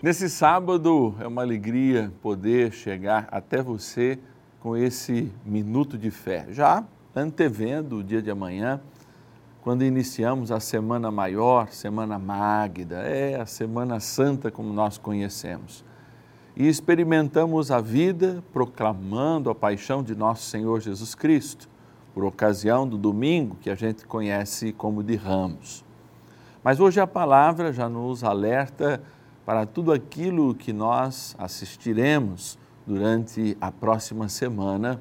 Nesse sábado é uma alegria poder chegar até você com esse minuto de fé, já antevendo o dia de amanhã, quando iniciamos a Semana Maior, Semana Magda, é a Semana Santa como nós conhecemos. E experimentamos a vida proclamando a paixão de nosso Senhor Jesus Cristo, por ocasião do domingo que a gente conhece como de Ramos. Mas hoje a palavra já nos alerta para tudo aquilo que nós assistiremos durante a próxima semana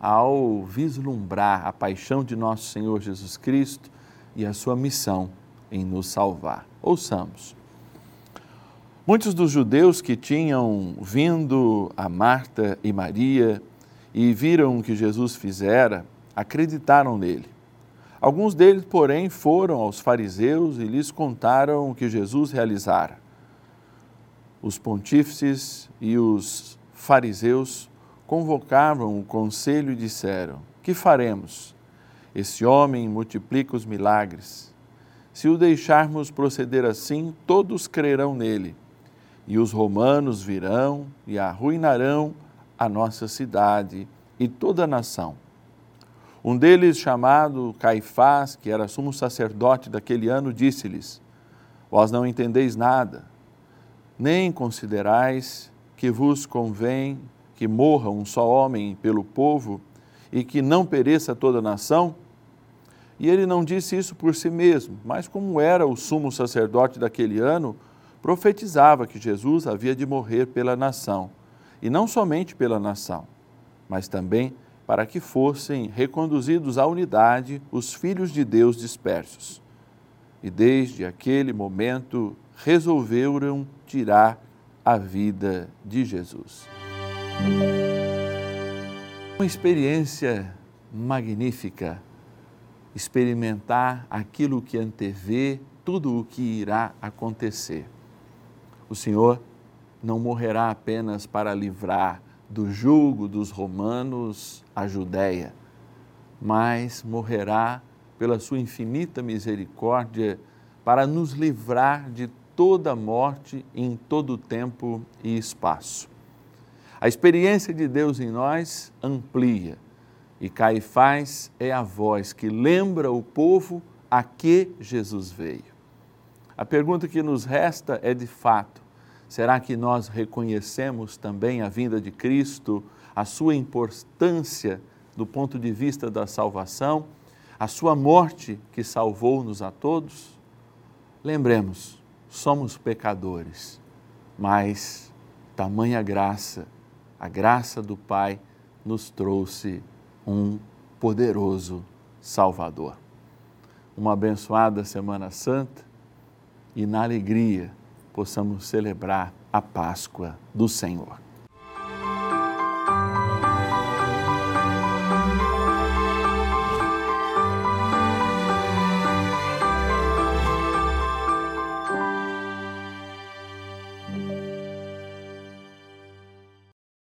ao vislumbrar a paixão de nosso Senhor Jesus Cristo e a sua missão em nos salvar. Ouçamos. Muitos dos judeus que tinham vindo a Marta e Maria e viram o que Jesus fizera, acreditaram nele. Alguns deles, porém, foram aos fariseus e lhes contaram o que Jesus realizara os pontífices e os fariseus convocavam o conselho e disseram: Que faremos? Esse homem multiplica os milagres. Se o deixarmos proceder assim, todos crerão nele. E os romanos virão e arruinarão a nossa cidade e toda a nação. Um deles, chamado Caifás, que era sumo sacerdote daquele ano, disse-lhes: Vós não entendeis nada nem considerais que vos convém que morra um só homem pelo povo e que não pereça toda a nação? E ele não disse isso por si mesmo, mas como era o sumo sacerdote daquele ano, profetizava que Jesus havia de morrer pela nação, e não somente pela nação, mas também para que fossem reconduzidos à unidade os filhos de Deus dispersos. E desde aquele momento resolveram tirar a vida de Jesus. Uma experiência magnífica, experimentar aquilo que antevê tudo o que irá acontecer. O Senhor não morrerá apenas para livrar do jugo dos romanos a Judéia, mas morrerá pela sua infinita misericórdia para nos livrar de toda morte em todo tempo e espaço. A experiência de Deus em nós amplia e Caifás é a voz que lembra o povo a que Jesus veio. A pergunta que nos resta é de fato: será que nós reconhecemos também a vinda de Cristo, a sua importância do ponto de vista da salvação, a sua morte que salvou-nos a todos? Lembremos, somos pecadores, mas tamanha graça, a graça do Pai nos trouxe um poderoso Salvador. Uma abençoada Semana Santa e na alegria possamos celebrar a Páscoa do Senhor.